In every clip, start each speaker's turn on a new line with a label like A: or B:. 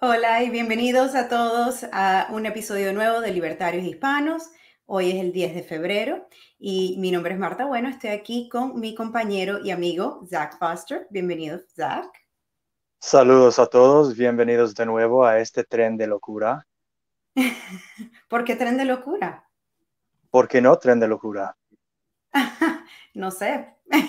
A: Hola y bienvenidos a todos a un episodio nuevo de Libertarios Hispanos. Hoy es el 10 de febrero y mi nombre es Marta Bueno. Estoy aquí con mi compañero y amigo Zach Foster. Bienvenido, Zach.
B: Saludos a todos, bienvenidos de nuevo a este tren de locura.
A: ¿Por qué tren de locura?
B: ¿Por qué no tren de locura?
A: no sé.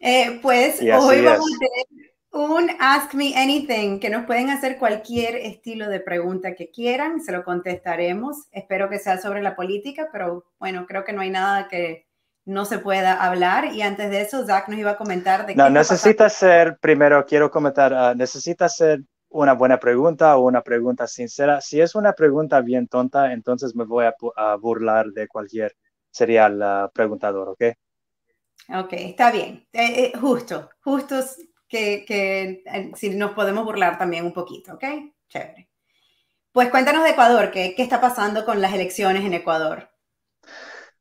A: Eh, pues hoy vamos a tener un Ask Me Anything, que nos pueden hacer cualquier estilo de pregunta que quieran, se lo contestaremos. Espero que sea sobre la política, pero bueno, creo que no hay nada que no se pueda hablar. Y antes de eso, Zach nos iba a comentar de
B: No, necesita ser, primero quiero comentar, uh, necesita ser una buena pregunta o una pregunta sincera. Si es una pregunta bien tonta, entonces me voy a, burlar de cualquier sería el uh, preguntador, ¿ok?
A: Ok, está bien. Eh, eh, justo, justo que, eh, si nos podemos burlar también un poquito, ¿ok? Chévere. Pues cuéntanos de Ecuador, ¿qué, qué está pasando con las elecciones en Ecuador?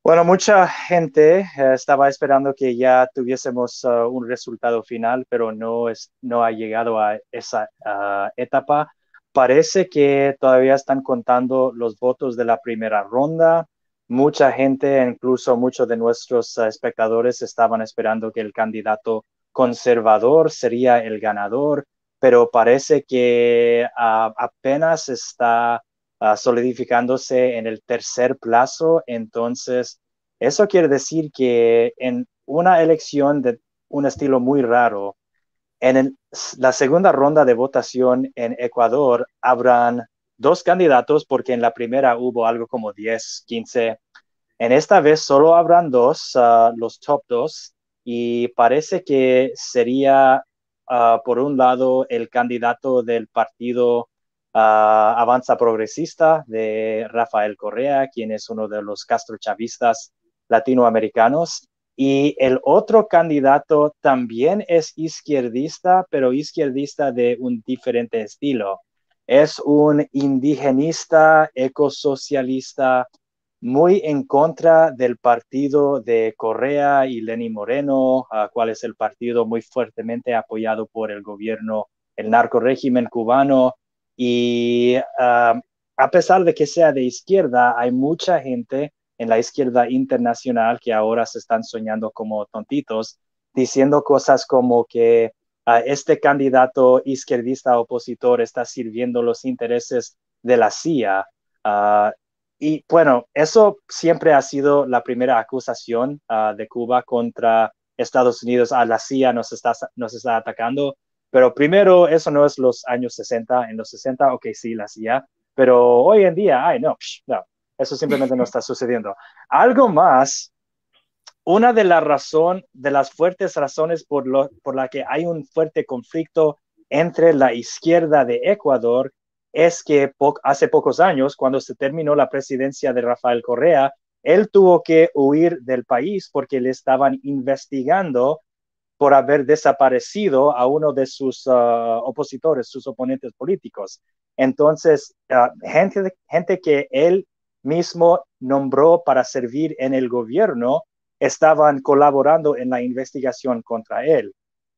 B: Bueno, mucha gente eh, estaba esperando que ya tuviésemos uh, un resultado final, pero no, es, no ha llegado a esa etapa. Parece que todavía están contando los votos de la primera ronda. Mucha gente, incluso muchos de nuestros espectadores, estaban esperando que el candidato conservador sería el ganador, pero parece que apenas está ah, solidificándose en el tercer plazo. Entonces, eso quiere decir que en una elección de un estilo muy raro, en la segunda ronda de votación en Ecuador habrán dos candidatos porque en la primera hubo algo como 10, 15. En esta vez solo habrán dos, ah, los top dos, y parece que sería, ah, por un lado, el candidato del partido ah, Avanza Progresista de Rafael Correa, quien es uno de los castrochavistas latinoamericanos. Y el otro candidato también es izquierdista, pero izquierdista de un diferente estilo. Es un indigenista, ecosocialista, muy en contra del partido de Correa y Lenny Moreno, cual es el partido muy fuertemente apoyado por el gobierno, el narco régimen cubano. Y ah, a pesar de que sea de izquierda, hay mucha gente en la izquierda internacional que ahora se están soñando como tontitos, diciendo cosas como que ah, este candidato izquierdista opositor está sirviendo los intereses de la CIA. Uh, y bueno, eso siempre ha sido la primera acusación ah, de Cuba contra Estados Unidos. A la CIA nos está, nos está atacando. Pero primero, eso no es los años 60. En los 60, ok, sí, la CIA. Pero hoy en día, ay, no, no, eso simplemente no está sucediendo. Algo más, una de las razones, de las fuertes razones por, lo, por la que hay un fuerte conflicto entre la izquierda de Ecuador es que hace pocos años, cuando se terminó la presidencia de Rafael Correa, él tuvo que huir del país porque le estaban investigando por haber desaparecido a uno de sus ah, opositores, sus oponentes políticos. Entonces, ah, gente, gente que él mismo nombró para servir en el gobierno estaban colaborando en la investigación contra él,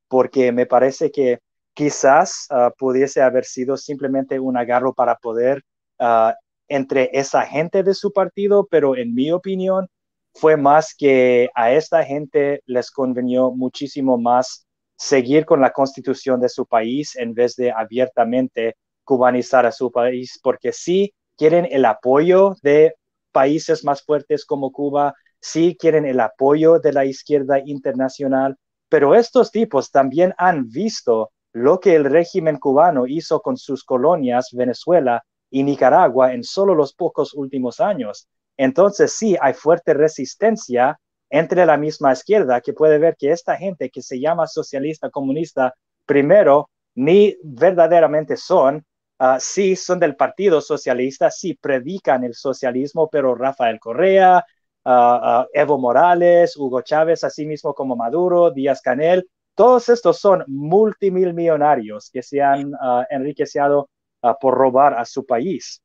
B: porque me parece que quizás ah, pudiese haber sido simplemente un agarro para poder uh, entre esa gente de su partido, pero en mi opinión fue más que a esta gente les convenió muchísimo más seguir con la constitución de su país en vez de abiertamente cubanizar a su país, porque sí quieren el apoyo de países más fuertes como Cuba, sí quieren el apoyo de la izquierda internacional, pero estos tipos también han visto lo que el régimen cubano hizo con sus colonias Venezuela y Nicaragua en solo los pocos últimos años. Entonces sí hay fuerte resistencia entre la misma izquierda que puede ver que esta gente que se llama socialista comunista, primero, ni verdaderamente son, uh, sí son del Partido Socialista, sí predican el socialismo, pero Rafael Correa, uh, Evo Morales, Hugo Chávez, así mismo como Maduro, Díaz Canel, todos estos son multimillonarios que se han uh, enriquecido uh, por robar a su país.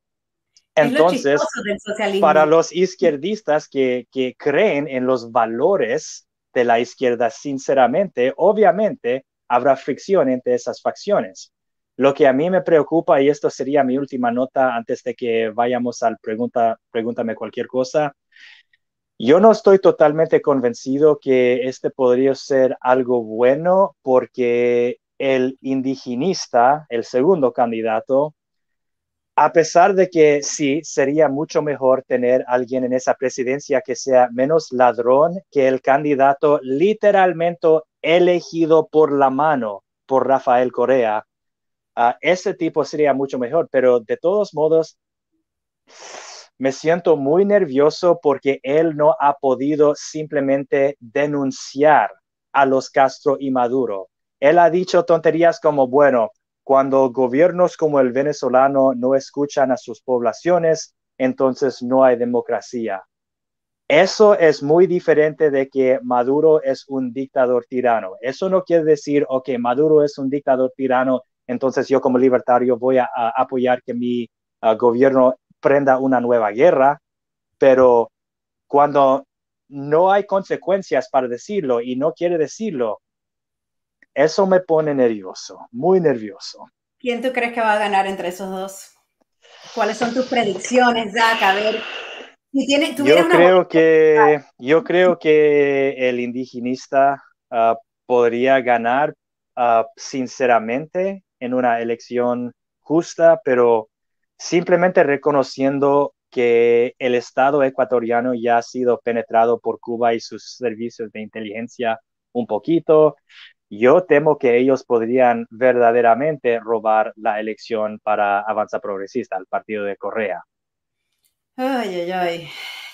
B: Entonces, para los izquierdistas que, que creen en los valores de la izquierda, sinceramente, obviamente habrá fricción entre esas facciones. Lo que a mí me preocupa, y esto sería mi última nota antes de que vayamos al pregunta, pregúntame cualquier cosa, yo no estoy totalmente convencido que este podría ser algo bueno porque el indigenista, el segundo candidato, a pesar de que sí, sería mucho mejor tener alguien en esa presidencia que sea menos ladrón que el candidato literalmente elegido por la mano por Rafael Correa. Uh, ese tipo sería mucho mejor, pero de todos modos, me siento muy nervioso porque él no ha podido simplemente denunciar a los Castro y Maduro. Él ha dicho tonterías como, bueno, cuando gobiernos como el venezolano no escuchan a sus poblaciones, entonces no hay democracia. Eso es muy diferente de que Maduro es un dictador tirano. Eso no quiere decir, ok, Maduro es un dictador tirano, entonces yo como libertario voy a, apoyar que mi uh, gobierno prenda una nueva guerra, pero cuando no hay consecuencias para decirlo y no quiere decirlo, eso me pone nervioso, muy nervioso.
A: ¿Quién tú crees que va a ganar entre esos dos? ¿Cuáles son tus predicciones, Zach? A ver,
B: yo creo que yo creo que el indigenista ah, podría ganar ah, sinceramente en una elección justa, pero simplemente reconociendo que el Estado ecuatoriano ya ha sido penetrado por Cuba y sus servicios de inteligencia un poquito, yo temo que ellos podrían verdaderamente robar la elección para Avanza Progresista, el partido de Correa.
A: Ay, ay, ay.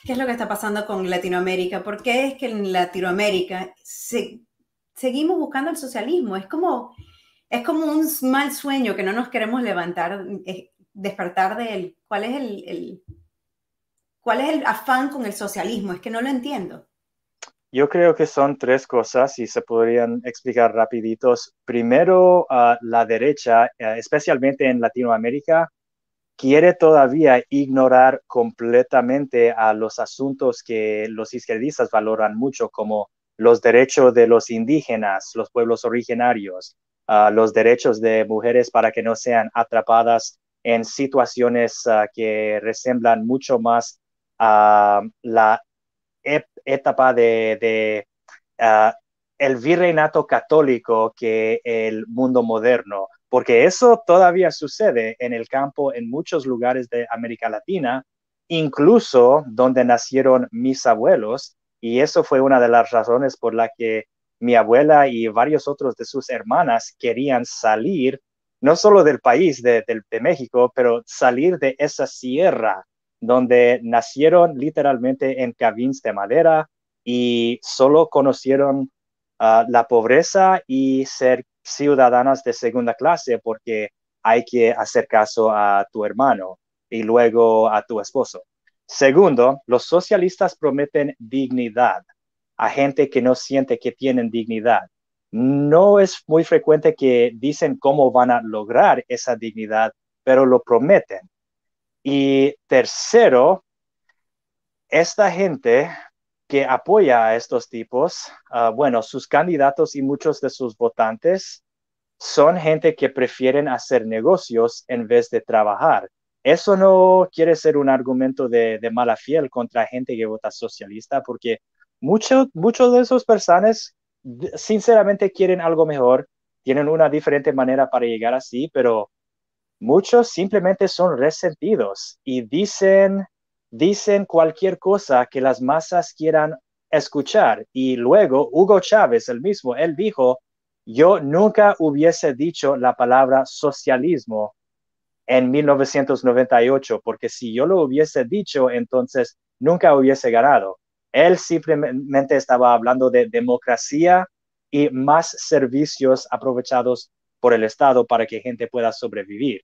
A: ¿Qué es lo que está pasando con Latinoamérica? ¿Por qué es que en Latinoamérica seguimos buscando el socialismo? Es como, es como un mal sueño que no nos queremos levantar, eh, despertar de él. ¿Cuál es el, cuál es el afán con el socialismo? Es que no lo entiendo.
B: Yo creo que son tres cosas y se podrían explicar rapiditos. Primero, la derecha, eh, especialmente en Latinoamérica, quiere todavía ignorar completamente a los asuntos que los izquierdistas valoran mucho, como los derechos de los indígenas, los pueblos originarios, los derechos de mujeres para que no sean atrapadas en situaciones ah, que resemblan mucho más a la etapa de, ah, el virreinato católico que el mundo moderno, porque eso todavía sucede en el campo en muchos lugares de América Latina, incluso donde nacieron mis abuelos, y eso fue una de las razones por la que mi abuela y varios otros de sus hermanas querían salir, no solo del país, de, México, pero salir de esa sierra donde nacieron literalmente en cabins de madera y solo conocieron ah, la pobreza y ser ciudadanas de segunda clase porque hay que hacer caso a tu hermano y luego a tu esposo. Segundo, los socialistas prometen dignidad a gente que no siente que tienen dignidad. No es muy frecuente que dicen cómo van a lograr esa dignidad, pero lo prometen. Y tercero, esta gente que apoya a estos tipos, ah, bueno, sus candidatos y muchos de sus votantes son gente que prefieren hacer negocios en vez de trabajar. Eso no quiere ser un argumento de, mala fiel contra gente que vota socialista, porque muchos muchos de esos personas sinceramente quieren algo mejor, tienen una diferente manera para llegar así, pero Muchos simplemente son resentidos y dicen, dicen cualquier cosa que las masas quieran escuchar. Y luego Hugo Chávez, el mismo, él dijo, yo nunca hubiese dicho la palabra socialismo en 1998, porque si yo lo hubiese dicho, entonces nunca hubiese ganado. Él simplemente estaba hablando de democracia y más servicios aprovechados por el Estado para que gente pueda sobrevivir.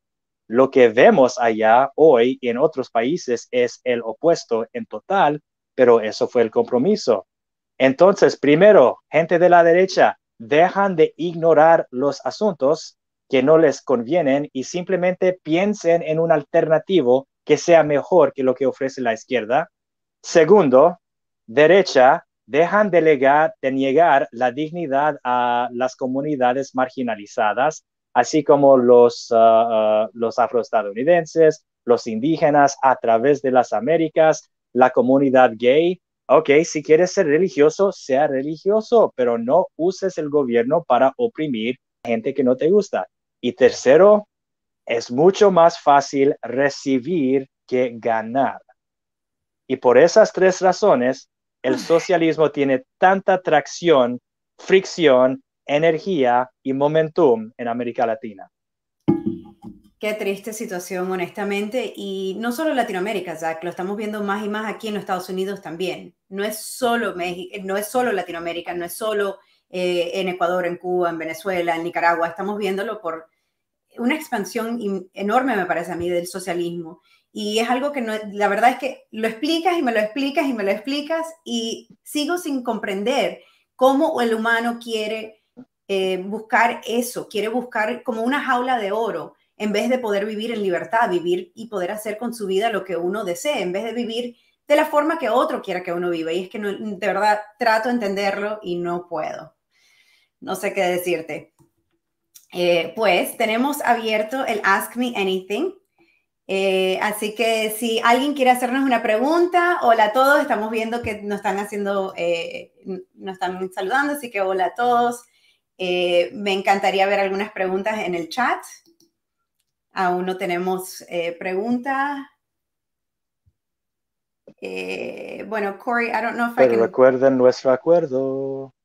B: Lo que vemos allá hoy en otros países es el opuesto en total, pero eso fue el compromiso. Entonces, primero, gente de la derecha, dejan de ignorar los asuntos que no les convienen y simplemente piensen en un alternativo que sea mejor que lo que ofrece la izquierda. Segundo, derecha, dejan de, de niegar la dignidad a las comunidades marginalizadas así como los, uh, uh, los afroestadounidenses, los indígenas a través de las Américas, la comunidad gay. Ok, si quieres ser religioso, sea religioso, pero no uses el gobierno para oprimir gente que no te gusta. Y tercero, es mucho más fácil recibir que ganar. Y por esas tres razones, el socialismo tiene tanta atracción, fricción, energía y momentum en América Latina.
A: Qué triste situación, honestamente. Y no solo Latinoamérica, Zach, lo estamos viendo más y más aquí en los Estados Unidos también. No es solo, México, no es solo Latinoamérica, no es solo eh, en Ecuador, en Cuba, en Venezuela, en Nicaragua. Estamos viéndolo por una expansión enorme, me parece a mí, del socialismo. Y es algo que no, la verdad es que lo explicas y me lo explicas y me lo explicas y sigo sin comprender cómo el humano quiere eh, buscar eso, quiere buscar como una jaula de oro en vez de poder vivir en libertad, vivir y poder hacer con su vida lo que uno desee, en vez de vivir de la forma que otro quiera que uno viva. Y es que de verdad trato de entenderlo y no puedo. No sé qué decirte. Eh, pues tenemos abierto el Ask Me Anything. Eh, así que si alguien quiere hacernos una pregunta, hola a todos, estamos viendo que nos están haciendo, eh, nos están saludando, así que hola a todos. me encantaría ver algunas preguntas en el chat. Aún no tenemos preguntas. bueno, Corey, I don't know if
B: Pero I can... recuerden nuestro acuerdo.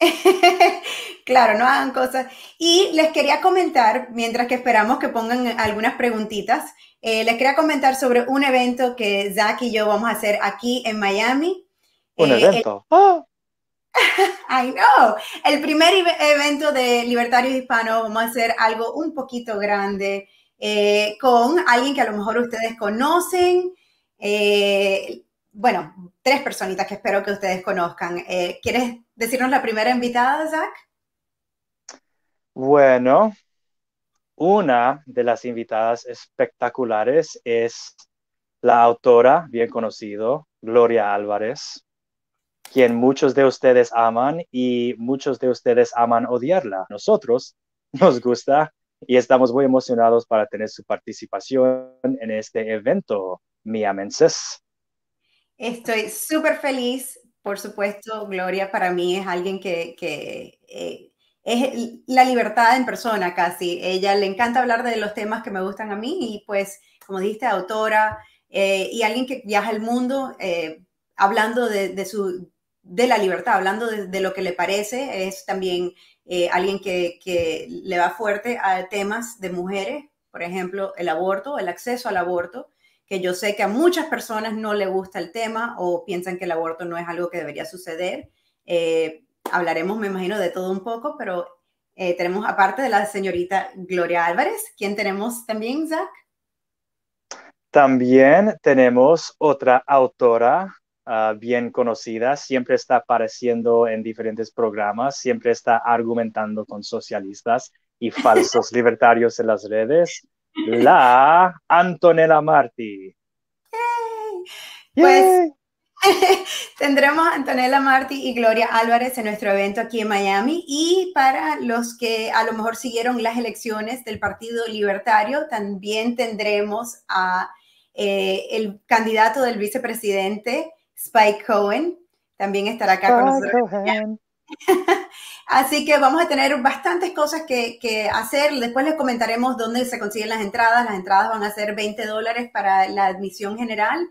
A: claro, no hagan cosas. Y les quería comentar, mientras que esperamos que pongan algunas preguntitas, eh, les quería comentar sobre un evento que Zach y yo vamos a hacer aquí en Miami.
B: Un eh, evento. ¡Ah!
A: I know. El primer evento de Libertarios Hispanos, vamos a hacer algo un poquito grande eh, con alguien que a lo mejor ustedes conocen. Bueno, tres personitas que espero que ustedes conozcan. ¿Quieres decirnos la primera invitada, Zach?
B: Bueno, una de las invitadas espectaculares es la autora bien conocido, Gloria Álvarez, quien muchos de ustedes aman y muchos de ustedes aman odiarla. Nosotros nos gusta y estamos muy emocionados para tener su participación en este evento miamenses.
A: Estoy súper feliz, por supuesto, Gloria para mí es alguien que, eh, es la libertad en persona casi. Ella le encanta hablar de los temas que me gustan a mí y pues, como dijiste, autora eh, y alguien que viaja el mundo eh, hablando de, su, de la libertad, hablando de, lo que le parece. Es también alguien que, le va fuerte a temas de mujeres, por ejemplo, el aborto, el acceso al aborto, que yo sé que a muchas personas no le gusta el tema o piensan que el aborto no es algo que debería suceder hablaremos, me imagino, de todo un poco, pero eh, tenemos aparte de la señorita Gloria Álvarez, ¿quién tenemos también, Zach?
B: También tenemos otra autora ah, bien conocida, siempre está apareciendo en diferentes programas, siempre está argumentando con socialistas y falsos libertarios en las redes, la Antonella Marti.
A: Pues Tendremos a Antonella Martí y Gloria Álvarez en nuestro evento aquí en Miami. Y para los que a lo mejor siguieron las elecciones del Partido Libertario, también tendremos a eh, el candidato del vicepresidente, Spike Cohen. También estará acá con nosotros. Así que vamos a tener bastantes cosas que, hacer. Después les comentaremos dónde se consiguen las entradas. Las entradas van a ser 20 dólares para la admisión general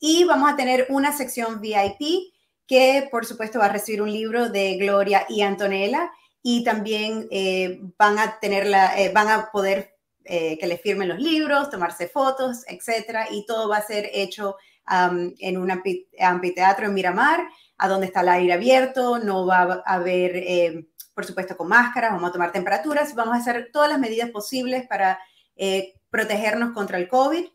A: y vamos a tener una sección VIP que por supuesto va a recibir un libro de Gloria y Antonella y también eh, van a tener eh, van a poder eh, que les firmen los libros, tomarse fotos, etcétera, y todo va a ser hecho en un anfiteatro en Miramar, a donde está el aire abierto, no va a haber, por supuesto, con máscaras, vamos a tomar temperaturas, vamos a hacer todas las medidas posibles para protegernos contra el COVID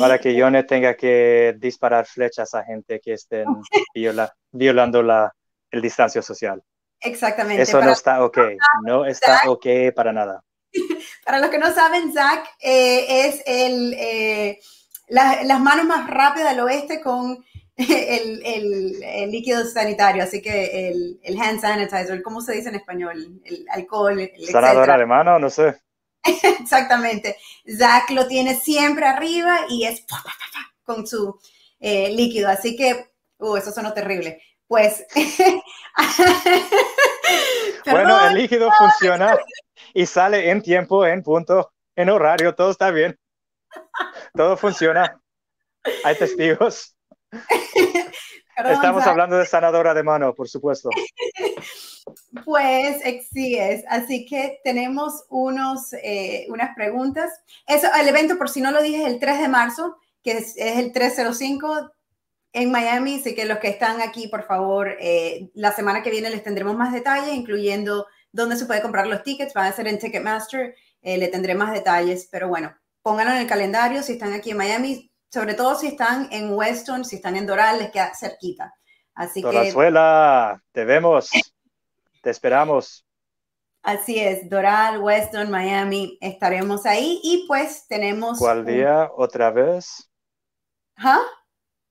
B: para que yo no tenga que disparar flechas a gente que estén violando la, el distancia social.
A: Exactamente.
B: Eso no está ok, no está ok para nada.
A: Para los que no saben, Zach eh, es el, eh, las manos más rápidas del oeste con el, el, líquido sanitario, así que el, el, hand sanitizer, ¿cómo se dice en español? El alcohol, el
B: Sanadora de mano, no sé.
A: Exactamente. Zach lo tiene siempre arriba y es con su eh, líquido. Así que, uh, eso sonó terrible. Pues.
B: bueno, el líquido funciona y sale en tiempo, en punto, en horario, todo está bien. Todo funciona. Hay testigos. Estamos hablando de sanadora de mano, por supuesto.
A: Pues sí es. Así que tenemos unos, eh, unas preguntas. Eso, el evento, por si no lo dije, es el 3 de marzo, que es, el 305 en Miami. Así que los que están aquí, por favor, eh, la semana que viene les tendremos más detalles, incluyendo dónde se puede comprar los tickets. Van a ser en Ticketmaster. Eh, le tendré más detalles, pero bueno, pónganlo en el calendario si están aquí en Miami, sobre todo si están en Weston, si están en Doral, les queda cerquita. Así
B: Dorazuela, te vemos, te esperamos.
A: Así es, Doral, Weston, Miami, estaremos ahí y pues tenemos...
B: ¿Cuál día otra vez?
A: ¿Ah?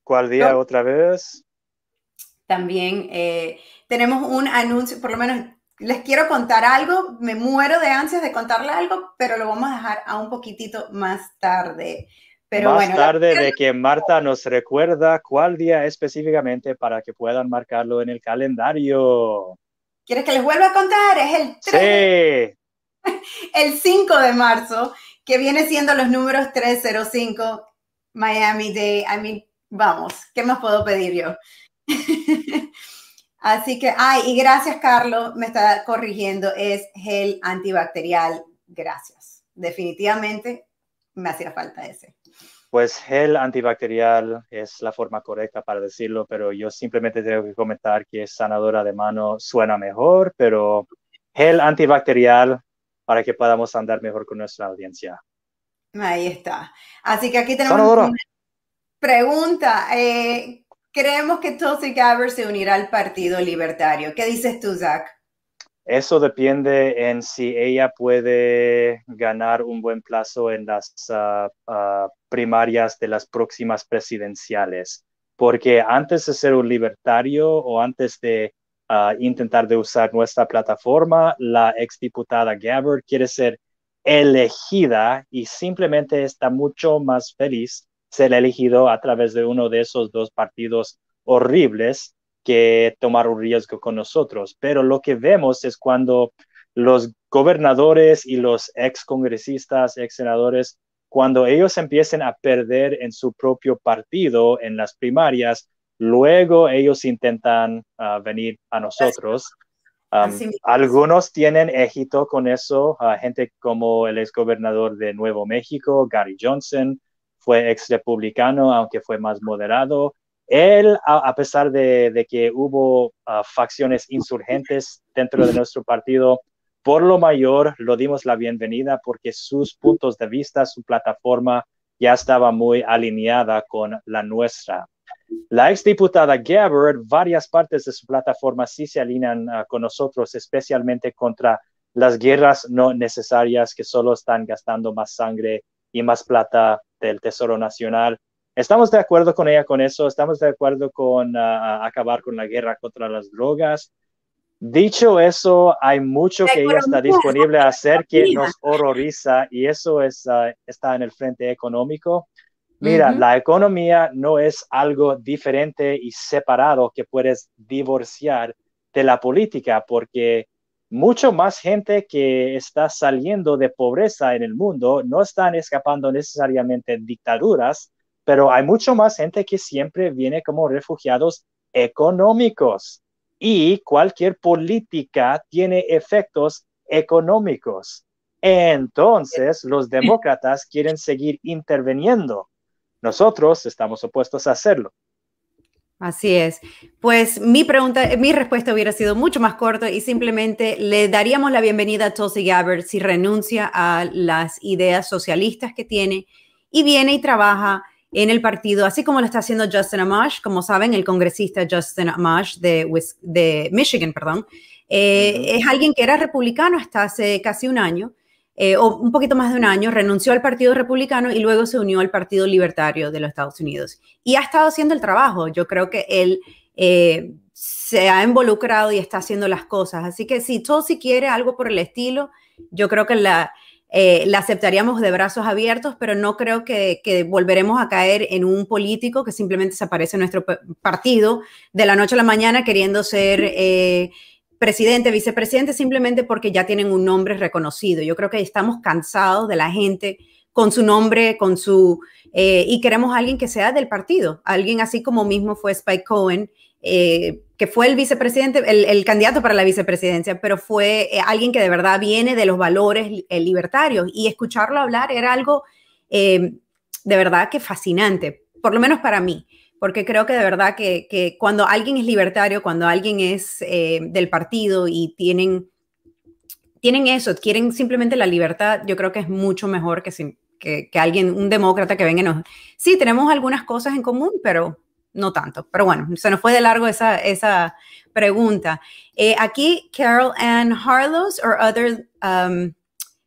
B: ¿Cuál día otra vez?
A: También eh, tenemos un anuncio, por lo menos les quiero contar algo, me muero de ansias de contarle algo, pero lo vamos a dejar a un poquitito más tarde. Pero
B: más tarde de que Marta nos recuerda cuál día específicamente para que puedan marcarlo en el calendario.
A: ¿Quieres que les vuelva a contar? Es el 3. Sí. El 5 de marzo, que viene siendo los números 305 Miami Day. I mean, vamos, ¿qué más puedo pedir yo? Así que, ay, y gracias, Carlos, me está corrigiendo, es gel antibacterial. Gracias. Definitivamente me hacía falta ese.
B: Pues gel antibacterial es la forma correcta para decirlo, pero yo simplemente tengo que comentar que sanadora de mano suena mejor, pero gel antibacterial para que podamos andar mejor con nuestra audiencia.
A: Ahí está. Así que aquí tenemos una pregunta. Eh, Creemos que Tulsi Gabbard se unirá al Partido Libertario. ¿Qué dices tú, Zach?
B: Eso depende en si ella puede ganar un buen plazo en las ah, ah, primarias de las próximas presidenciales. Porque antes de ser un libertario o antes de ah, intentar de usar nuestra plataforma, la exdiputada Gabbard quiere ser elegida y simplemente está mucho más feliz ser elegido a través de uno de esos dos partidos horribles que tomar un riesgo con nosotros. Pero lo que vemos es cuando los gobernadores y los ex congresistas, ex senadores, cuando ellos empiecen a perder en su propio partido en las primarias, luego ellos intentan ah, venir a nosotros. algunos tienen éxito con eso, gente como el ex gobernador de Nuevo México, Gary Johnson, fue ex republicano, aunque fue más moderado. Él, a, pesar de, que hubo ah, facciones insurgentes dentro de nuestro partido, por lo mayor lo dimos la bienvenida porque sus puntos de vista, su plataforma ya estaba muy alineada con la nuestra. La exdiputada Gabbard, varias partes de su plataforma sí se alinean ah, con nosotros, especialmente contra las guerras no necesarias que solo están gastando más sangre y más plata del Tesoro Nacional. Estamos de acuerdo con ella con eso, estamos de acuerdo con ah, acabar con la guerra contra las drogas. Dicho eso, hay mucho que ella está disponible a hacer que nos horroriza y eso es, ah, está en el frente económico. Mira, la economía no es algo diferente y separado que puedes divorciar de la política porque mucho más gente que está saliendo de pobreza en el mundo no están escapando necesariamente dictaduras, pero hay mucho más gente que siempre viene como refugiados económicos y cualquier política tiene efectos económicos. Entonces, los demócratas quieren seguir interviniendo. Nosotros estamos opuestos a hacerlo.
A: Así es. Pues mi pregunta, mi respuesta hubiera sido mucho más corta y simplemente le daríamos la bienvenida a Tulsi Gabbard si renuncia a las ideas socialistas que tiene y viene y trabaja en el partido, así como lo está haciendo Justin Amash, como saben, el congresista Justin Amash de, de Michigan, perdón, eh, es alguien que era republicano hasta hace casi un año eh, o un poquito más de un año, renunció al Partido Republicano y luego se unió al Partido Libertario de los Estados Unidos. Y ha estado haciendo el trabajo. Yo creo que él eh, se ha involucrado y está haciendo las cosas. Así que si Tulsi quiere algo por el estilo, yo creo que la, eh, la aceptaríamos de brazos abiertos, pero no creo que, volveremos a caer en un político que simplemente se aparece en nuestro partido de la noche a la mañana queriendo ser eh, presidente, vicepresidente, simplemente porque ya tienen un nombre reconocido. Yo creo que estamos cansados de la gente con su nombre, con su... Eh, y queremos a alguien que sea del partido, alguien así como mismo fue Spike Cohen, que fue el vicepresidente, el, candidato para la vicepresidencia, pero fue eh, alguien que de verdad viene de los valores eh, libertarios. Y escucharlo hablar era algo eh, de verdad que fascinante, por lo menos para mí, porque creo que de verdad que, cuando alguien es libertario, cuando alguien es del partido y tienen, tienen eso, quieren simplemente la libertad, yo creo que es mucho mejor que, que, que alguien, un demócrata que venga y nos... Sí, tenemos algunas cosas en común, pero no tanto. Pero bueno, se nos fue de largo esa, esa pregunta. Eh, aquí, Carol Ann Harlows o other, um,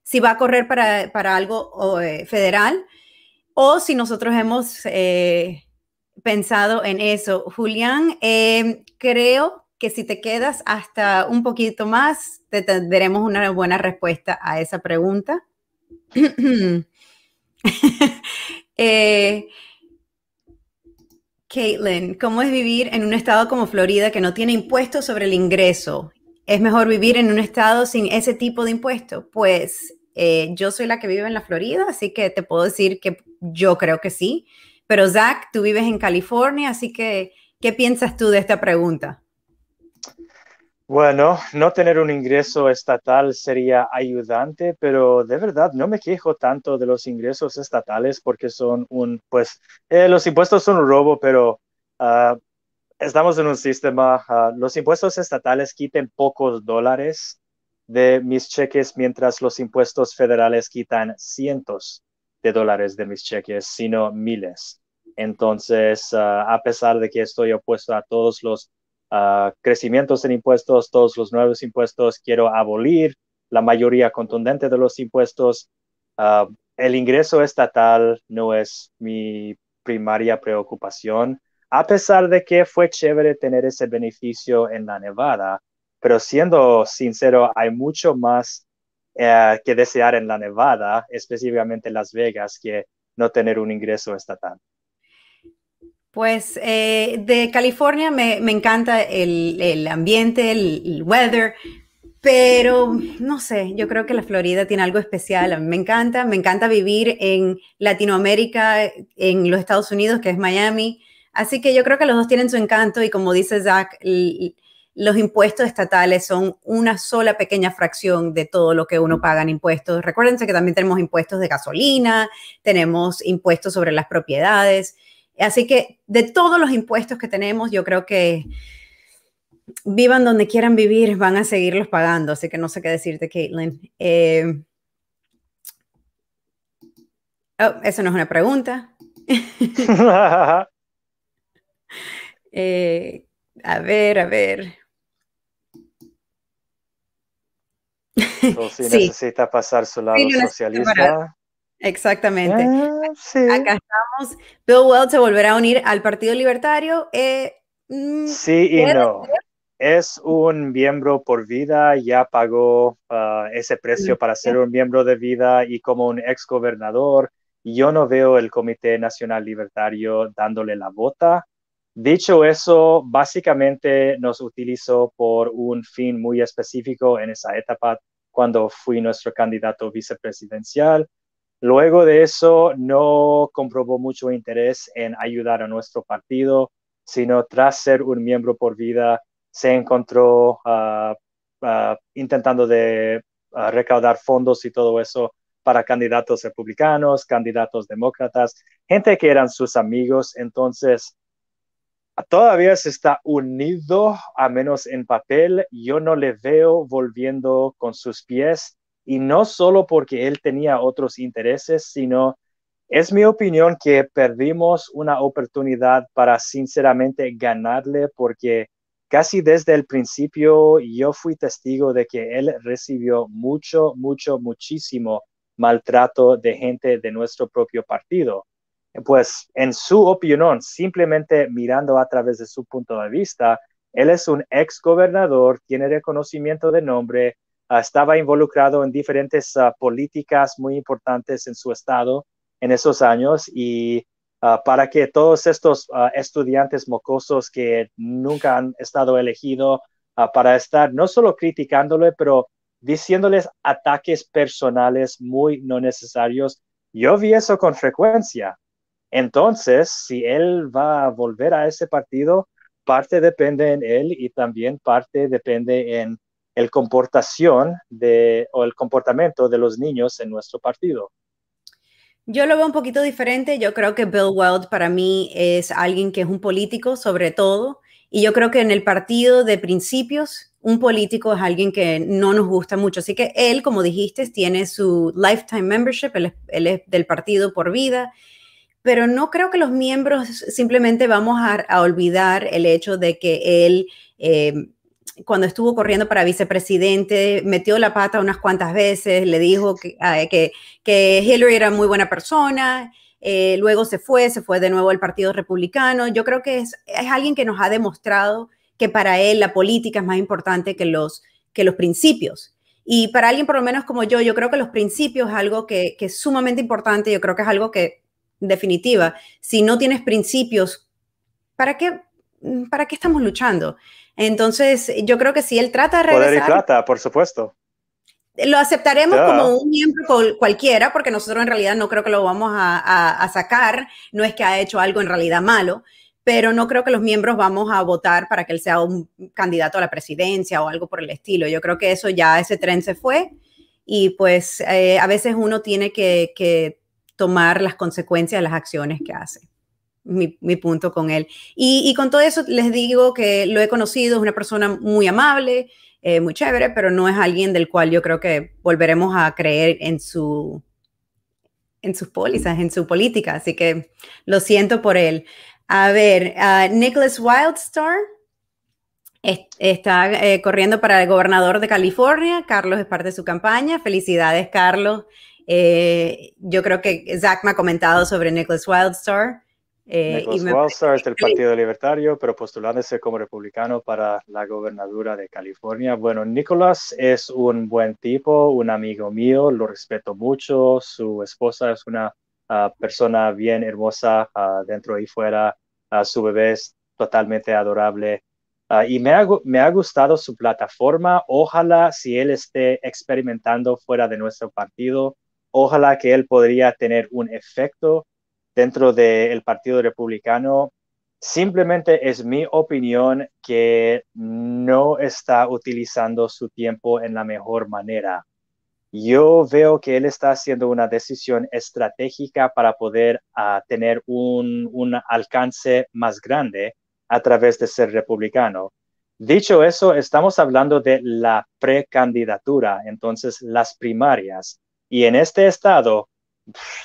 A: si va a correr para, para algo eh, federal o si nosotros hemos eh, pensado en eso. Julián, creo que si te quedas hasta un poquito más, te tendremos una buena respuesta a esa pregunta. Caitlin, ¿cómo es vivir en un estado como Florida que no tiene impuestos sobre el ingreso? ¿Es mejor vivir en un estado sin ese tipo de impuestos? Pues eh, yo soy la que vive en la Florida, así que te puedo decir que yo creo que sí. Pero Zach, tú vives en California, así que, ¿qué piensas tú de esta pregunta?
B: Bueno, no tener un ingreso estatal sería ayudante, pero de verdad no me quejo tanto de los ingresos estatales porque son un, pues, eh, los impuestos son un robo, pero ah, estamos en un sistema, ah, los impuestos estatales quiten pocos dólares de mis cheques, mientras los impuestos federales quitan cientos de dólares de mis cheques, sino miles. Entonces, ah, a pesar de que estoy opuesto a todos los crecimientos en impuestos, todos los nuevos impuestos, quiero abolir la mayoría contundente de los impuestos. Ah, el ingreso estatal no es mi primaria preocupación, a pesar de que fue chévere tener ese beneficio en la Nevada, pero siendo sincero, hay mucho más eh, que desear en la Nevada, específicamente en Las Vegas, que no tener un ingreso estatal.
A: Pues eh, de California me, encanta el, ambiente, el, weather, pero no sé, yo creo que la Florida tiene algo especial. me encanta, me encanta vivir en Latinoamérica, en los Estados Unidos, que es Miami. Así que yo creo que los dos tienen su encanto y como dice Zach, los impuestos estatales son una sola pequeña fracción de todo lo que uno paga en impuestos. Recuérdense que también tenemos impuestos de gasolina, tenemos impuestos sobre las propiedades. Así que de todos los impuestos que tenemos, yo creo que vivan donde quieran vivir, van a seguirlos pagando. Así que no sé qué decirte, Caitlin. Eh, oh, eso no es una pregunta. Eh, a ver, a ver.
B: si necesita pasar su lado socialista.
A: Exactamente. Ah, acá estamos. Bill Weld se volverá a unir al Partido Libertario. Eh,
B: mm, sí y no. Es un miembro por vida, ya pagó ah, ese precio para ser un miembro de vida y como un ex gobernador, yo no veo el Comité Nacional Libertario dándole la bota. Dicho eso, básicamente nos utilizó por un fin muy específico en esa etapa cuando fui nuestro candidato vicepresidencial Luego de eso, no comprobó mucho interés en ayudar a nuestro partido, sino tras ser un miembro por vida, se encontró ah, ah, intentando de ah, recaudar fondos y todo eso para candidatos republicanos, candidatos demócratas, gente que eran sus amigos. Entonces, todavía se está unido, a menos en papel. Yo no le veo volviendo con sus pies y no solo porque él tenía otros intereses, sino es mi opinión que perdimos una oportunidad para sinceramente ganarle porque casi desde el principio yo fui testigo de que él recibió mucho, mucho, muchísimo maltrato de gente de nuestro propio partido. Pues en su opinión, simplemente mirando a través de su punto de vista, él es un ex gobernador, tiene reconocimiento de nombre, estaba involucrado en diferentes políticas muy importantes en su estado en esos años y para que todos estos estudiantes mocosos que nunca han estado elegidos para estar no solo criticándole, pero diciéndoles ataques personales muy no necesarios. Yo vi eso con frecuencia. Entonces, si él va a volver a ese partido, parte depende en él y también parte depende en el comportación de, o el comportamiento de los niños en nuestro partido.
A: Yo lo veo un poquito diferente. Yo creo que Bill Weld para mí es alguien que es un político sobre todo. Y yo creo que en el partido de principios, un político es alguien que no nos gusta mucho. Así que él, como dijiste, tiene su lifetime membership, él es, del partido por vida. Pero no creo que los miembros simplemente vamos a, olvidar el hecho de que él... Eh, cuando estuvo corriendo para vicepresidente, metió la pata unas cuantas veces, le dijo que, que, Hillary era muy buena persona, eh, luego se fue, se fue de nuevo al Partido Republicano. Yo creo que es, es, alguien que nos ha demostrado que para él la política es más importante que los, que los principios. Y para alguien por lo menos como yo, yo creo que los principios es algo que, que es sumamente importante, yo creo que es algo que, en definitiva, si no tienes principios, ¿para qué, ¿para qué estamos luchando? Entonces, yo creo que si él trata de regresar...
B: Poder y plata, por supuesto.
A: Lo aceptaremos como un miembro cualquiera, porque nosotros en realidad no creo que lo vamos a, sacar. No es que ha hecho algo en realidad malo, pero no creo que los miembros vamos a votar para que él sea un candidato a la presidencia o algo por el estilo. Yo creo que eso ya, ese tren se fue y pues eh, a veces uno tiene que, que tomar las consecuencias de las acciones que hace mi, punto con él. Y, con todo eso les digo que lo he conocido, es una persona muy amable, eh, muy chévere, pero no es alguien del cual yo creo que volveremos a creer en su en sus pólizas, en su política, así que lo siento por él. A ver, Nicholas Wildstar está eh, corriendo para el gobernador de California. Carlos es parte de su campaña. Felicidades, Carlos. Eh, yo creo que Zach me ha comentado sobre Nicholas Wildstar.
B: Eh, Nicholas es del Partido Libertario, pero postulándose como republicano para la gobernadura de California. Bueno, Nicolás es un buen tipo, un amigo mío, lo respeto mucho. Su esposa es una ah, persona bien hermosa uh, dentro y fuera. Uh, su bebé es totalmente adorable. y me ha, me ha gustado su plataforma. Ojalá si él esté experimentando fuera de nuestro partido, ojalá que él podría tener un efecto dentro del Partido Republicano, simplemente es mi opinión que no está utilizando su tiempo en la mejor manera. Yo veo que él está haciendo una decisión estratégica para poder ah, tener un, un alcance más grande a través de ser republicano. Dicho eso, estamos hablando de la precandidatura, entonces las primarias. Y en este estado,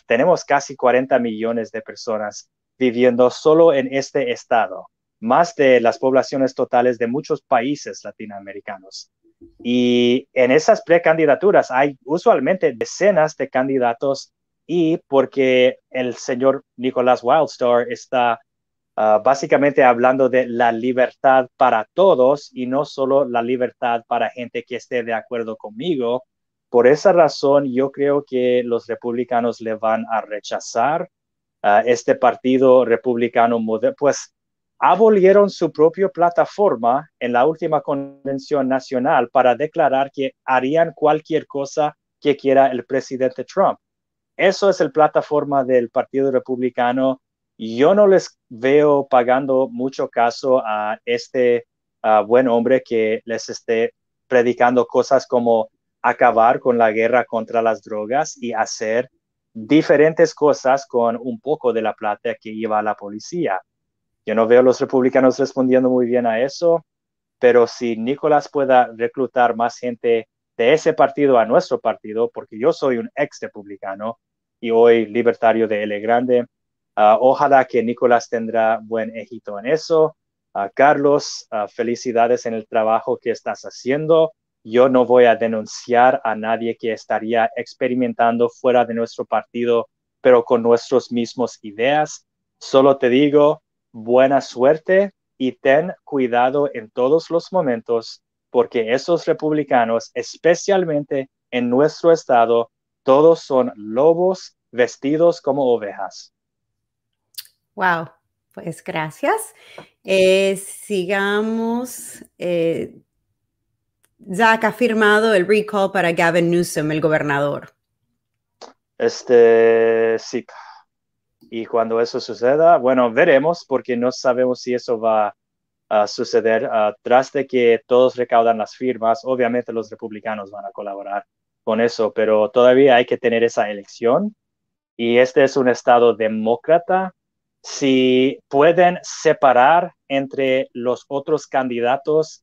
B: tenemos casi 40 millones de personas viviendo solo en este estado, más de las poblaciones totales de muchos países latinoamericanos. Y en esas precandidaturas hay usualmente decenas de candidatos y porque el señor Nicolás Wildstar está ah, básicamente hablando de la libertad para todos y no solo la libertad para gente que esté de acuerdo conmigo, por esa razón, yo creo que los republicanos le van a rechazar a este partido republicano pues abolieron su propia plataforma en la última convención nacional para declarar que harían cualquier cosa que quiera el presidente Trump. Eso es el plataforma del Partido Republicano. Yo no les veo pagando mucho caso a este buen hombre que les esté predicando cosas como acabar con la guerra contra las drogas y hacer diferentes cosas con un poco de la plata que iba a la policía. Yo no veo a los republicanos respondiendo muy bien a eso, pero si Nicolás pueda reclutar más gente de ese partido a nuestro partido, porque yo soy un ex republicano y hoy libertario de L Grande, ah, ojalá que Nicolás tendrá buen éxito en eso. Uh, Carlos, uh, felicidades en el trabajo que estás haciendo yo no voy a denunciar a nadie que estaría experimentando fuera de nuestro partido, pero con nuestros mismos ideas. Solo te digo, buena suerte y ten cuidado en todos los momentos porque esos republicanos, especialmente en nuestro estado, todos son lobos vestidos como ovejas.
A: Wow, pues gracias. Eh, sigamos. Eh, Zach ha firmado el recall para Gavin Newsom, el gobernador.
B: Este, sí. Y cuando eso suceda, bueno, veremos porque no sabemos si eso va a suceder. Uh, tras que todos recaudan las firmas, obviamente los republicanos van a colaborar con eso, pero todavía hay que tener esa elección. Y este es un estado demócrata. Si pueden separar entre los otros candidatos,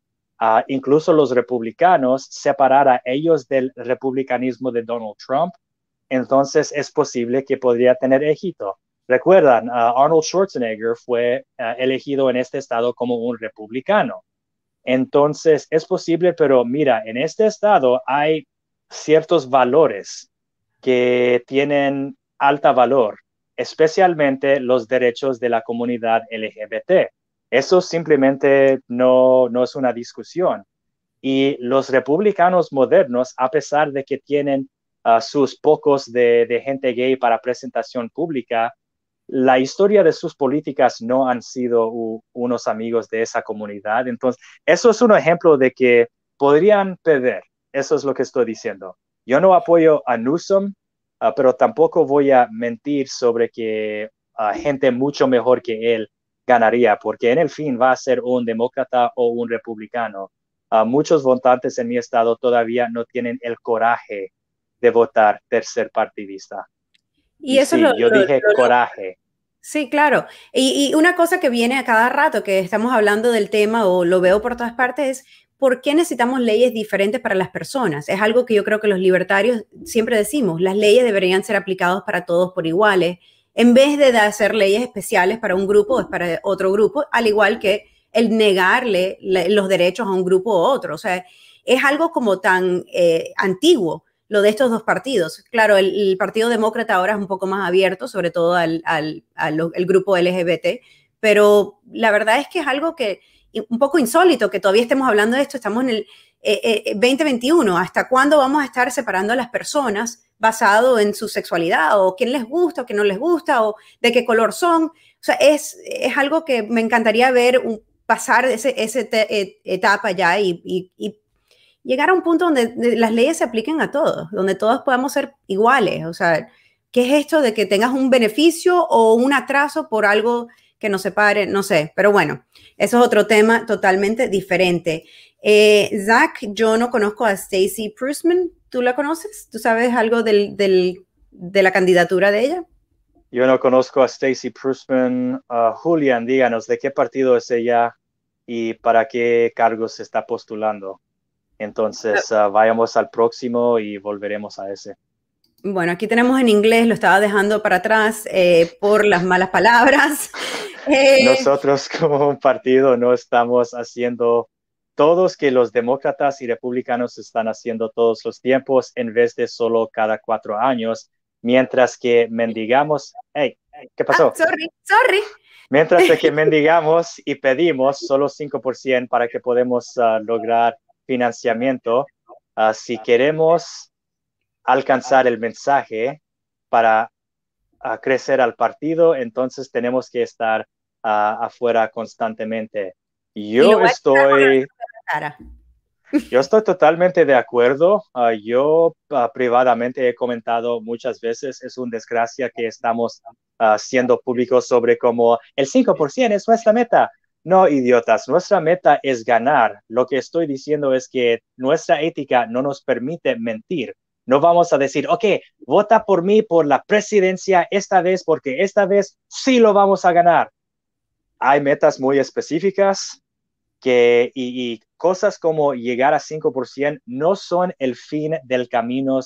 B: incluso los republicanos, separar a ellos del republicanismo de Donald Trump, entonces es posible que podría tener éxito. Recuerdan, uh, Arnold Schwarzenegger fue uh, elegido en este estado como un republicano. Entonces es posible, pero mira, en este estado hay ciertos valores que tienen alta valor, especialmente los derechos de la comunidad LGBT. Eso simplemente no, no es una discusión. Y los republicanos modernos, a pesar de que tienen sus pocos de, gente gay para presentación pública, la historia de sus políticas no han sido unos amigos de esa comunidad. Entonces, eso es un ejemplo de que podrían perder. Eso es lo que estoy diciendo. Yo no apoyo a Newsom, ah, pero tampoco voy a mentir sobre que uh, gente mucho mejor que él ganaría, porque en el fin va a ser un demócrata o un republicano. Ah, muchos votantes en mi estado todavía no tienen el coraje de votar tercer partidista. Y, eso sí, yo dije coraje.
A: Sí, claro. Y, una cosa que viene a cada rato que estamos hablando del tema o lo veo por todas partes es por qué necesitamos leyes diferentes para las personas. Es algo que yo creo que los libertarios siempre decimos, las leyes deberían ser aplicadas para todos por iguales, en vez de hacer leyes especiales para un grupo o para otro grupo, al igual que el negarle los derechos a un grupo u otro. O sea, es algo como tan eh, antiguo lo de estos dos partidos. Claro, el, Partido Demócrata ahora es un poco más abierto, sobre todo al, grupo LGBT, pero la verdad es que es algo que un poco insólito que todavía estemos hablando de esto, estamos en el 2021, eh, eh, ¿hasta cuándo vamos a estar separando a las personas basado en su sexualidad o quién les gusta o quién no les gusta o de qué color son? O sea, es, es algo que me encantaría ver pasar esa ese e, etapa ya y, y, llegar a un punto donde las leyes se apliquen a todos, donde todos podamos ser iguales. O sea, ¿qué es esto de que tengas un beneficio o un atraso por algo que nos separe? No sé, pero bueno, eso es otro tema totalmente diferente. Eh, Zach, yo no conozco a Stacy Prusman. ¿Tú la conoces? ¿Tú sabes algo del, de la candidatura de ella?
B: Yo no conozco a Stacy Prusman. Uh, Julian, díganos, ¿de qué partido es ella y para qué cargos se está postulando? Entonces, ah, vayamos al próximo y volveremos a ese.
A: Bueno, aquí tenemos en inglés, lo estaba dejando para atrás eh, por las malas palabras.
B: Eh, Nosotros como un partido no estamos haciendo todos que los demócratas y republicanos están haciendo todos los tiempos en vez de solo cada cuatro años, mientras que mendigamos, hey, ¿qué pasó?
A: Ah, sorry, sorry.
B: Mientras que mendigamos y pedimos solo 5% para que podamos lograr financiamiento, ah, si queremos alcanzar el mensaje para ah, crecer al partido, entonces tenemos que estar ah, afuera constantemente. Yo estoy... Yo estoy totalmente de acuerdo. yo privadamente he comentado muchas veces, es una desgracia que estamos siendo públicos sobre cómo el 5% es nuestra meta. No, idiotas, nuestra meta es ganar. Lo que estoy diciendo es que nuestra ética no nos permite mentir. No vamos a decir, ok, vota por mí por la presidencia esta vez porque esta vez sí lo vamos a ganar. Hay metas muy específicas que, y, cosas como llegar a 5% no son el fin del camino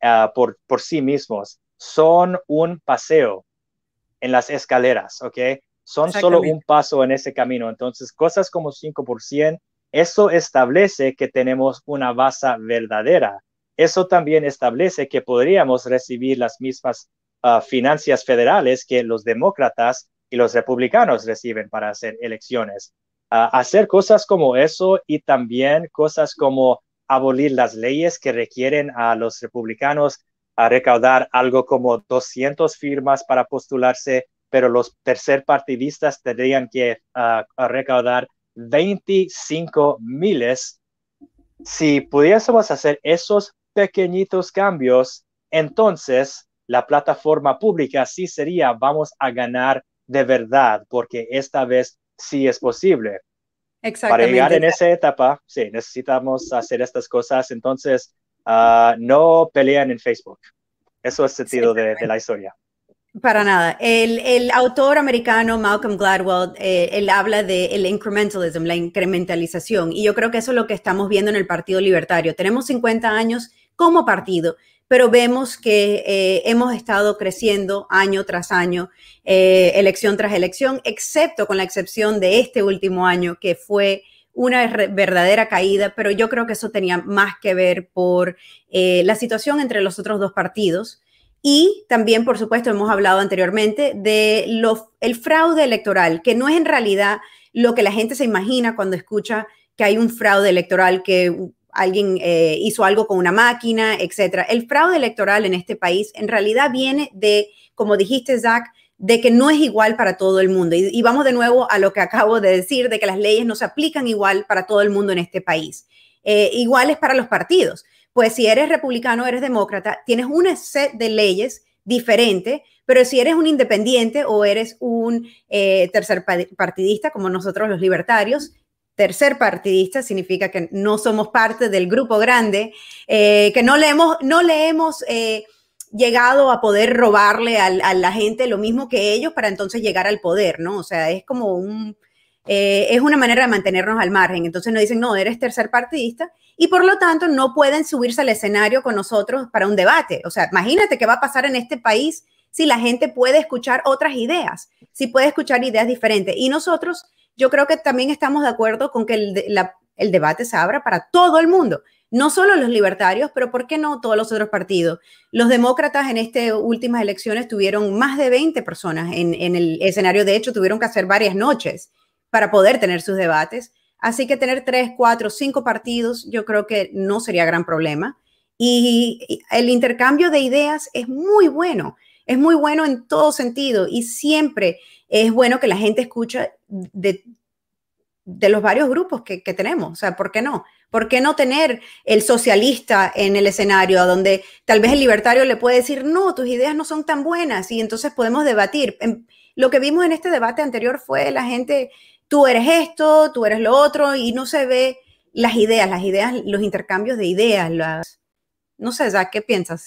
B: ah, por, por sí mismos. Son un paseo en las escaleras, ¿ok? son solo un paso en ese camino. Entonces, cosas como 5%, eso establece que tenemos una base verdadera. Eso también establece que podríamos recibir las mismas uh, finanzas federales que los demócratas y los republicanos reciben para hacer elecciones. Hacer cosas como eso y también cosas como abolir las leyes que requieren a los republicanos a recaudar algo como 200 firmas para postularse, pero los tercer partidistas tendrían que recaudar 25 miles. Si pudiésemos hacer esos pequeñitos cambios, entonces la plataforma pública sí sería, vamos a ganar de verdad, porque esta vez sí es posible. Para llegar en esa etapa, sí, necesitamos hacer estas cosas. Entonces, uh, no pelean en Facebook. Eso es el sentido de, de, la historia.
A: Para nada. El, el autor americano Malcolm Gladwell, eh, él habla de el incrementalism, la incrementalización, y yo creo que eso es lo que estamos viendo en el Partido Libertario. Tenemos 50 años como partido, pero vemos que eh, hemos estado creciendo año tras año, eh, elección tras elección, excepto con la excepción de este último año, que fue una verdadera caída, pero yo creo que eso tenía más que ver por eh, la situación entre los otros dos partidos. Y también, por supuesto, hemos hablado anteriormente de el fraude electoral, que no es en realidad lo que la gente se imagina cuando escucha que hay un fraude electoral, que alguien eh, hizo algo con una máquina, etcétera. El fraude electoral en este país en realidad viene de, como dijiste, Zach, de que no es igual para todo el mundo. Y, vamos de nuevo a lo que acabo de decir, de que las leyes no se aplican igual para todo el mundo en este país. Eh, iguales para los partidos. Pues si eres republicano, eres demócrata, tienes un set de leyes diferente, pero si eres un independiente o eres un eh, tercer partidista, como nosotros los libertarios, tercer partidista, significa que no somos parte del grupo grande, eh, que no le hemos, no le hemos eh, llegado a poder robarle a, la gente lo mismo que ellos para entonces llegar al poder, ¿no? O sea, es como un, eh, es una manera de mantenernos al margen. Entonces nos dicen, no, eres tercer partidista y por lo tanto no pueden subirse al escenario con nosotros para un debate. O sea, imagínate qué va a pasar en este país si la gente puede escuchar otras ideas, si puede escuchar ideas diferentes. Y nosotros yo creo que también estamos de acuerdo con que el, debate se abra para todo el mundo, no solo los libertarios, pero ¿por qué no todos los otros partidos? Los demócratas en estas últimas elecciones tuvieron más de 20 personas en, en el escenario, de hecho tuvieron que hacer varias noches para poder tener sus debates. Así que tener tres, cuatro, cinco partidos, yo creo que no sería gran problema. Y el intercambio de ideas es muy bueno, es muy bueno en todo sentido y siempre es bueno que la gente escuche de, los varios grupos que, tenemos. O sea, ¿por qué no? ¿Por qué no tener el socialista en el escenario donde tal vez el libertario le puede decir, no, tus ideas no son tan buenas y entonces podemos debatir? Lo que vimos en este debate anterior fue la gente, tú eres esto, tú eres lo otro y no se ve las ideas, las ideas, los intercambios de ideas. No sé, Zach, ¿qué piensas?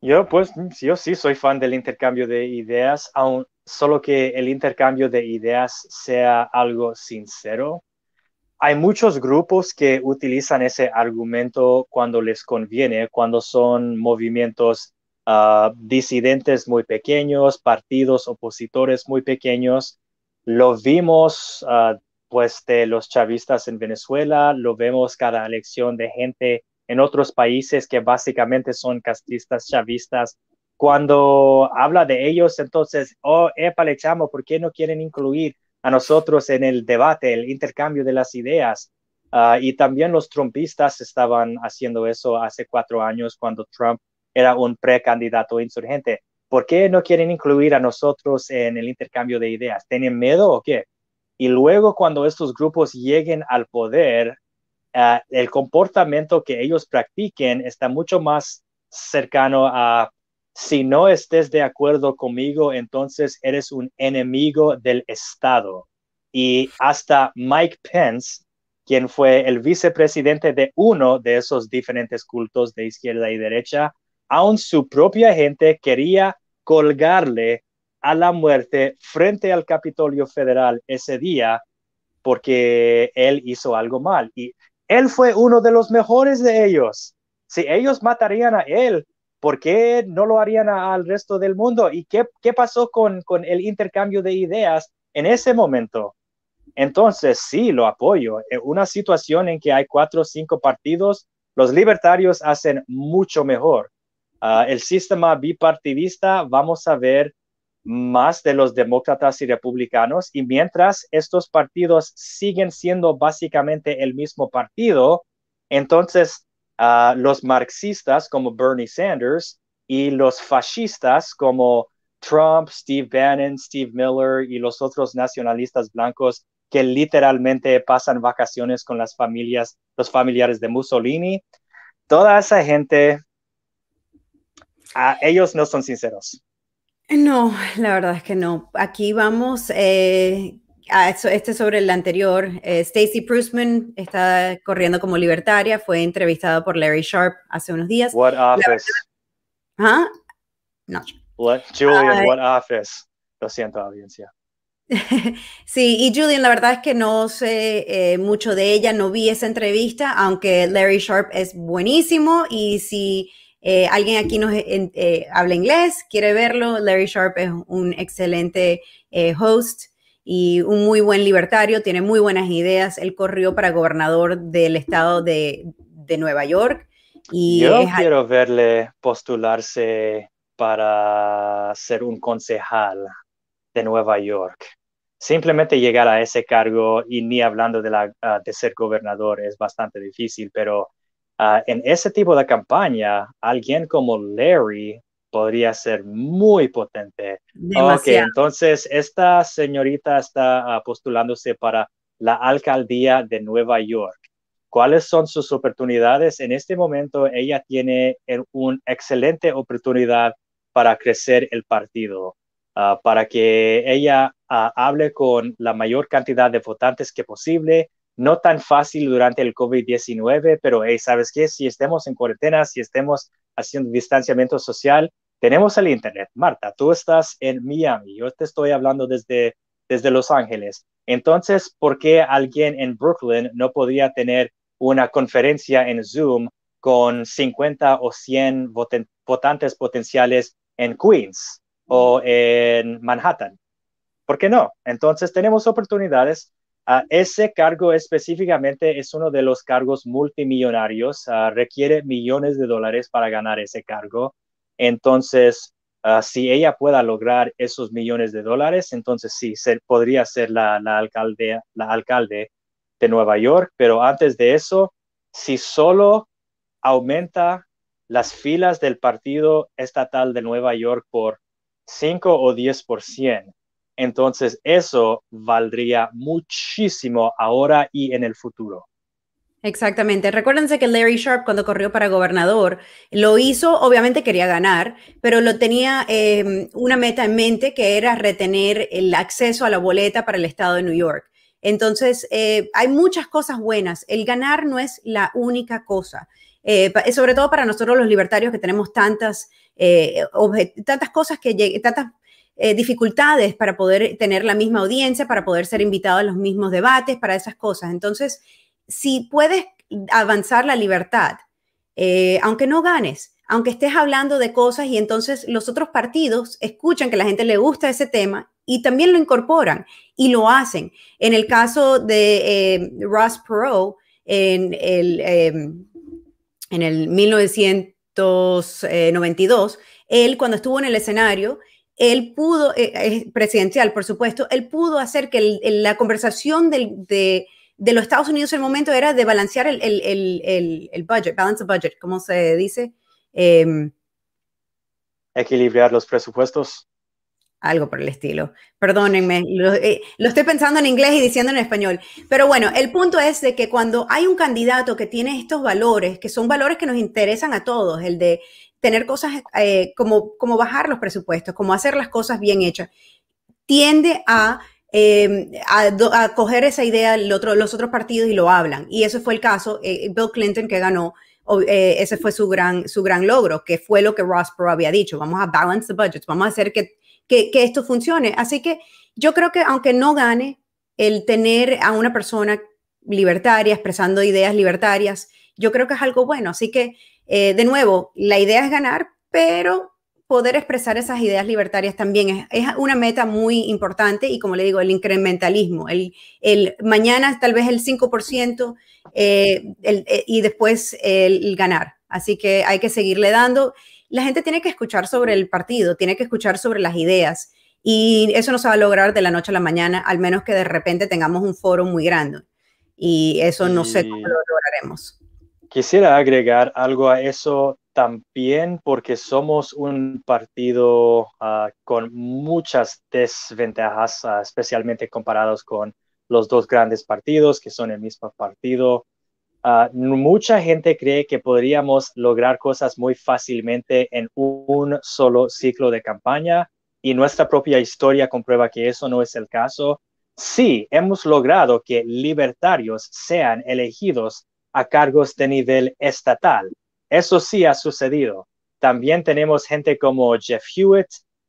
B: Yo, pues, yo sí soy fan del intercambio de ideas, aun, solo que el intercambio de ideas sea algo sincero. Hay muchos grupos que utilizan ese argumento cuando les conviene, cuando son movimientos ah, disidentes muy pequeños, partidos opositores muy pequeños. Lo vimos, uh, pues, de los chavistas en Venezuela, lo vemos cada elección de gente en otros países que básicamente son castistas, chavistas. Cuando habla de ellos, entonces, oh, épale, chamo, ¿por qué no quieren incluir a nosotros en el debate, el intercambio de las ideas? Ah, y también los trumpistas estaban haciendo eso hace cuatro años cuando Trump era un precandidato insurgente. ¿Por qué no quieren incluir a nosotros en el intercambio de ideas? ¿Tienen miedo o qué? Y luego cuando estos grupos lleguen al poder, Ah, el comportamiento que ellos practiquen está mucho más cercano a si no estés de acuerdo conmigo, entonces eres un enemigo del Estado. Y hasta Mike Pence, quien fue el vicepresidente de uno de esos diferentes cultos de izquierda y derecha, aún su propia gente quería colgarle a la muerte frente al Capitolio Federal ese día porque él hizo algo mal. Y él fue uno de los mejores de ellos. Si ellos matarían a él, ¿por qué no lo harían al resto del mundo? ¿Y qué, qué pasó con, con el intercambio de ideas en ese momento? Entonces, sí, lo apoyo. En una situación en que hay cuatro o cinco partidos, los libertarios hacen mucho mejor. Ah, el sistema bipartidista, vamos a ver más de los demócratas y republicanos, y mientras estos partidos siguen siendo básicamente el mismo partido, entonces uh, los marxistas como Bernie Sanders y los fascistas como Trump, Steve Bannon, Steve Miller y los otros nacionalistas blancos que literalmente pasan vacaciones con las familias, los familiares de Mussolini, toda esa gente, uh, ellos no son sinceros.
A: No, la verdad es que no. Aquí vamos eh, a este sobre el anterior. Eh, Stacey Prusman está corriendo como libertaria, fue entrevistada por Larry Sharp hace unos días.
B: What office?
A: ¿Ah? No.
B: What, Julian, what office? Lo siento, audiencia.
A: sí, y Julian, la verdad es que no sé eh, mucho de ella, no vi esa entrevista, aunque Larry Sharp es buenísimo y si eh, alguien aquí nos eh, habla inglés, quiere verlo. Larry Sharp es un excelente eh, host y un muy buen libertario, tiene muy buenas ideas. Él corrió para gobernador del estado de, Nueva York. Y
B: Yo quiero verle postularse para ser un concejal de Nueva York. Simplemente llegar a ese cargo y ni hablando de, la, ah, de ser gobernador es bastante difícil, pero Ah, en ese tipo de campaña, alguien como Larry podría ser muy potente. Ok, entonces esta señorita está ah, postulándose para la alcaldía de Nueva York. ¿Cuáles son sus oportunidades? En este momento ella tiene una excelente oportunidad para crecer el partido, ah, para que ella hable con la mayor cantidad de votantes que posible, no tan fácil durante el COVID-19, pero hey, ¿sabes qué? Si estemos en cuarentena, si estemos haciendo distanciamiento social, tenemos el Internet. Marta, tú estás en Miami, yo te estoy hablando desde, desde Los Ángeles. Entonces, ¿por qué alguien en Brooklyn no podría tener una conferencia en Zoom con 50 o 100 votantes potenciales en Queens o en Manhattan? ¿Por qué no? Entonces, tenemos oportunidades Ah, ese cargo específicamente es uno de los cargos multimillonarios, ah, requiere millones de dólares para ganar ese cargo. Entonces, ah, si ella pueda lograr esos millones de dólares, entonces sí, podría ser la, alcalde, la alcalde de Nueva York, pero antes de eso, si solo aumenta las filas del partido estatal de Nueva York por 5 o 10%, entonces, eso valdría muchísimo ahora y en el futuro.
A: Exactamente. Recuérdense que Larry Sharp cuando corrió para gobernador lo hizo, obviamente quería ganar, pero lo tenía em, una meta en mente que era retener el acceso a la boleta para el estado de New York. Entonces, eh, hay muchas cosas buenas. El ganar no es la única cosa. Eh, sobre todo para nosotros los libertarios que tenemos tantas, eh, tantas cosas que tantas eh, dificultades para poder tener la misma audiencia, para poder ser invitado a los mismos debates, para esas cosas. Entonces, si puedes avanzar la libertad, eh, aunque no ganes, aunque estés hablando de cosas y entonces los otros partidos escuchan que la gente le gusta ese tema y también lo incorporan y lo hacen. En el caso de eh, Ross Perot, en el, em, en el 1992, él cuando estuvo en el escenario, él pudo, eh, presidencial, por supuesto, él pudo hacer que la conversación de, los Estados Unidos en el momento era de balancear el, el budget, balance the budget, ¿cómo se dice? Em,
B: Equilibrar los presupuestos.
A: Algo por el estilo. Perdónenme, lo, eh, lo, estoy pensando en inglés y diciendo en español. Pero bueno, el punto es de que cuando hay un candidato que tiene estos valores, que son valores que nos interesan a todos, el de tener cosas eh, como, como bajar los presupuestos, como hacer las cosas bien hechas, tiende a, em, a, coger esa idea otro, los otros partidos y lo hablan. Y eso fue el caso, eh, Bill Clinton que ganó, eh, ese fue su gran, su gran logro, que fue lo que Ross Perot había dicho, vamos a balance the budgets, vamos a hacer que, que, que esto funcione. Así que yo creo que aunque no gane, el tener a una persona libertaria, expresando ideas libertarias, yo creo que es algo bueno. Así que eh, de nuevo, la idea es ganar, pero poder expresar esas ideas libertarias también es, una meta muy importante y como le digo, el incrementalismo, el, el mañana tal vez el 5% eh, eh, y después el, ganar. Así que hay que seguirle dando. La gente tiene que escuchar sobre el partido, tiene que escuchar sobre las ideas Y eso no se va a lograr de la noche a la mañana, al menos que de repente tengamos un foro muy grande. Y eso no sé cómo lo lograremos.
B: Quisiera agregar algo a eso también porque somos un partido ah, con muchas desventajas, ah, especialmente comparados con los dos grandes partidos que son el mismo partido. Ah, mucha gente cree que podríamos lograr cosas muy fácilmente en un solo ciclo de campaña y nuestra propia historia comprueba que eso no es el caso. Sí, hemos logrado que libertarios sean elegidos a cargos de nivel estatal. Eso sí ha sucedido. También tenemos gente como Jeff Hewitt,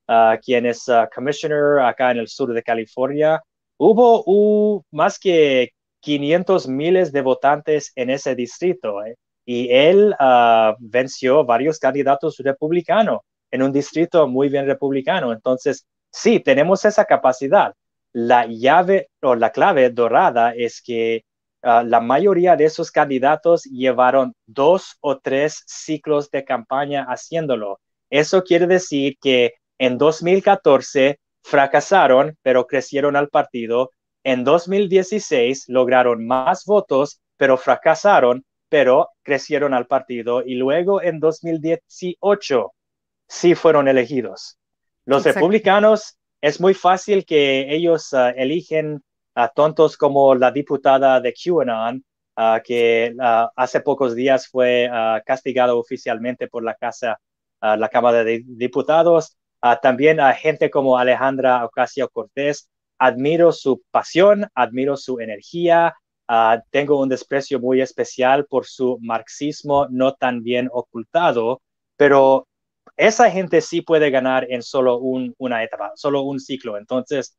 B: ah, quien es uh, commissioner acá en el sur de California. Hubo más que 500 miles de votantes en ese distrito eh, y él uh, venció varios candidatos republicanos en un distrito muy bien republicano. Entonces, sí, tenemos esa capacidad. La llave o la clave dorada es que Ah, la mayoría de esos candidatos llevaron dos o tres ciclos de campaña haciéndolo. Eso quiere decir que en 2014 fracasaron, pero crecieron al partido. En 2016 lograron más votos, pero fracasaron, pero crecieron al partido. Y luego en 2018 sí fueron elegidos. Los republicanos, es muy fácil que ellos uh, eligen a tontos como la diputada de QAnon, que hace pocos días fue castigado oficialmente por la Casa, la Cámara de Diputados. también a gente como Alejandra Ocasio Cortés. Admiro su pasión, admiro su energía. tengo un desprecio muy especial por su marxismo no tan bien ocultado, pero esa gente sí puede ganar en solo una etapa, solo un ciclo. Entonces,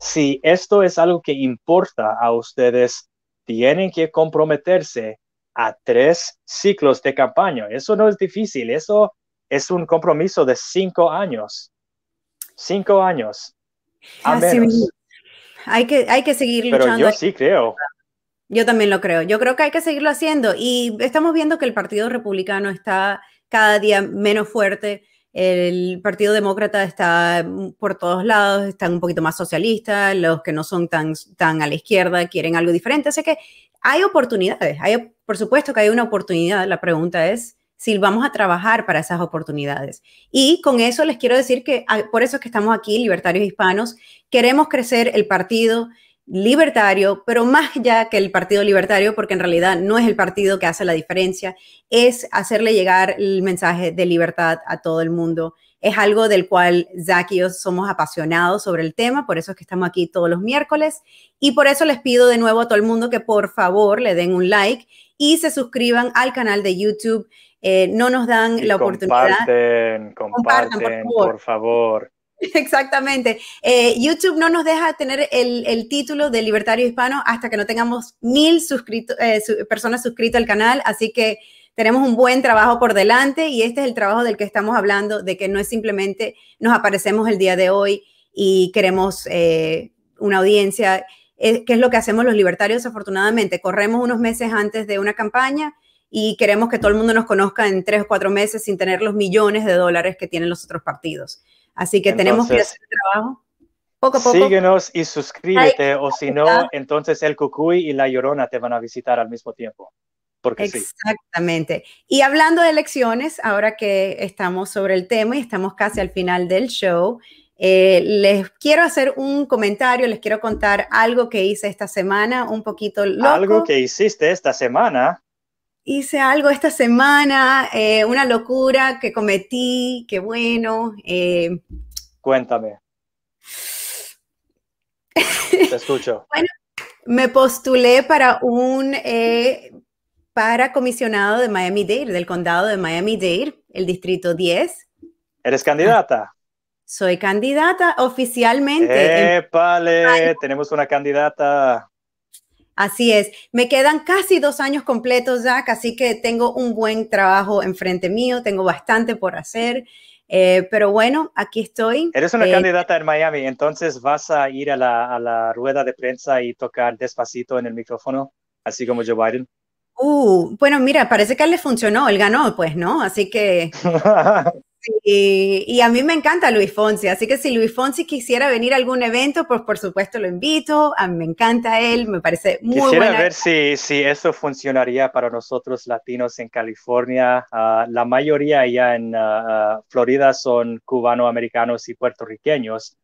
B: si esto es algo que importa a ustedes, tienen que comprometerse a tres ciclos de campaña. Eso no es difícil, eso es un compromiso de cinco años. Cinco años.
A: Hay que, hay que seguir
B: luchando. Pero yo sí creo.
A: Yo también lo creo. Yo creo que hay que seguirlo haciendo. Y estamos viendo que el Partido Republicano está cada día menos fuerte. El Partido Demócrata está por todos lados, están un poquito más socialistas, los que no son tan, tan a la izquierda quieren algo diferente. Así que hay oportunidades, hay, por supuesto que hay una oportunidad. La pregunta es si vamos a trabajar para esas oportunidades. Y con eso les quiero decir que ah, por eso es que estamos aquí, libertarios hispanos, queremos crecer el partido libertario, pero más ya que el Partido Libertario, porque en realidad no es el partido que hace la diferencia, es hacerle llegar el mensaje de libertad a todo el mundo. Es algo del cual Zach y yo somos apasionados sobre el tema, por eso es que estamos aquí todos los miércoles y por eso les pido de nuevo a todo el mundo que por favor le den un like y se suscriban al canal de YouTube. Eh, no nos dan la oportunidad.
B: Comparten, comparten, por favor.
A: Exactamente. Eh, YouTube no nos deja tener el, título de Libertario Hispano hasta que no tengamos mil eh, personas suscritas al canal, así que tenemos un buen trabajo por delante y este es el trabajo del que estamos hablando, de que no es simplemente nos aparecemos el día de hoy y queremos eh, una audiencia, que es lo que hacemos los libertarios afortunadamente. Corremos unos meses antes de una campaña y queremos que todo el mundo nos conozca en tres o cuatro meses sin tener los millones de dólares que tienen los otros partidos. Así que tenemos que hacer el trabajo poco a poco.
B: Síguenos y suscríbete, o si no, entonces el Cucuy y la Llorona te van a visitar al mismo tiempo. Porque
A: Exactamente. Y hablando de elecciones, ahora que estamos sobre el tema y estamos casi al final del show, eh, les quiero hacer un comentario, les quiero contar algo que hice esta semana, un poquito loco.
B: Algo que hiciste esta semana
A: hice algo esta semana, eh, una locura que cometí, qué bueno. Eh.
B: Cuéntame. Te escucho.
A: bueno, me postulé para un eh, para comisionado de Miami-Dade, del condado de Miami-Dade, el distrito 10.
B: ¿Eres candidata?
A: soy candidata oficialmente.
B: ¡Épale! Tenemos una candidata.
A: Así es, me quedan casi dos años completos, Jack, así que tengo un buen trabajo enfrente mío, tengo bastante por hacer, eh, pero bueno, aquí estoy.
B: Eres una eh, candidata en Miami, entonces vas a ir a la, rueda de prensa y tocar despacito en el micrófono, así como Joe Biden.
A: Uh, bueno, mira, parece que a él le funcionó, él ganó, pues, ¿no? Así que y a mí me encanta Luis Fonsi, así que si Luis Fonsi quisiera venir a algún evento, pues por supuesto lo invito. A mí me encanta él, me parece muy
B: Quisiera ver si, si eso funcionaría para nosotros latinos en California. Ah, la mayoría allá en ah, ah, Florida son cubanoamericanos y puertorriqueños,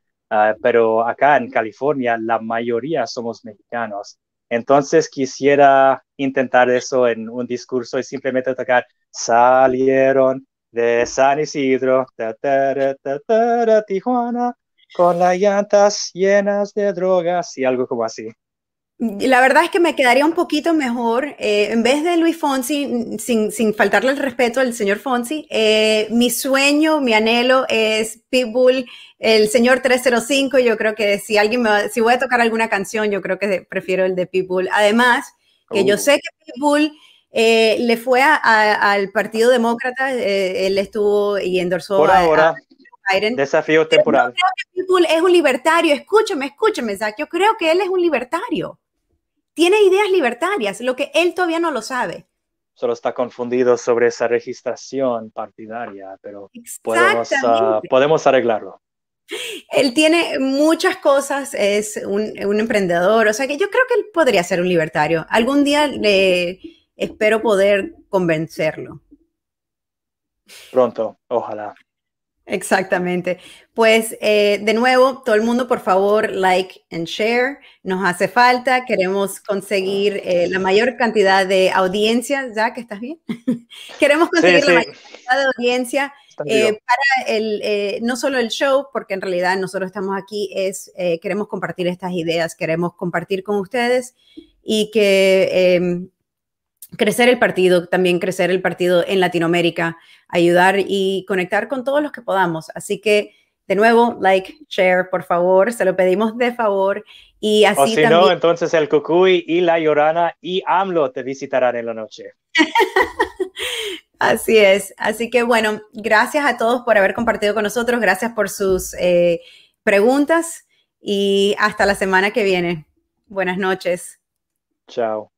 B: pero acá en California la mayoría somos mexicanos. Entonces quisiera intentar eso en un discurso y simplemente tocar salieron de San Isidro, Tijuana, con las llantas llenas de drogas y algo como así.
A: La verdad es que me quedaría un poquito mejor, eh, en vez de Luis Fonsi, sin, sin, faltarle el respeto al señor Fonsi, eh, mi sueño, mi anhelo es Pitbull, el señor 305, yo creo que si alguien me si voy a tocar alguna canción, yo creo que prefiero el de Pitbull. Además, que yo oh. sé que Pitbull eh, le fue al Partido Demócrata, eh, él estuvo y endorsó
B: Por ahora, Desafío temporal.
A: Yo creo que es un libertario. Escúchame, escúchame, Zach. Yo creo que él es un libertario. Tiene ideas libertarias, lo que él todavía no lo sabe.
B: Solo está confundido sobre esa registración partidaria, pero podemos, ah, podemos arreglarlo.
A: Él tiene muchas cosas, es un, un, emprendedor, o sea que yo creo que él podría ser un libertario. Algún día le, espero poder convencerlo.
B: Pronto, ojalá.
A: Exactamente. Pues eh, de nuevo, todo el mundo, por favor, like and share. Nos hace falta. Queremos conseguir eh, la mayor cantidad de audiencia. ¿Ya que estás bien? Queremos conseguir la mayor cantidad de audiencia eh, para el, no solo el show, porque en realidad nosotros estamos aquí, es queremos compartir estas ideas, queremos compartir con ustedes y que em, crecer el partido, también crecer el partido en Latinoamérica, ayudar y conectar con todos los que podamos. Así que, de nuevo, like, share, por favor, se lo pedimos de favor. Y así o
B: si no, entonces el Cucuy y la Llorana y AMLO te visitarán en la noche.
A: así es. Así que, bueno, gracias a todos por haber compartido con nosotros, gracias por sus eh, preguntas y hasta la semana que viene. Buenas noches.
B: Chao.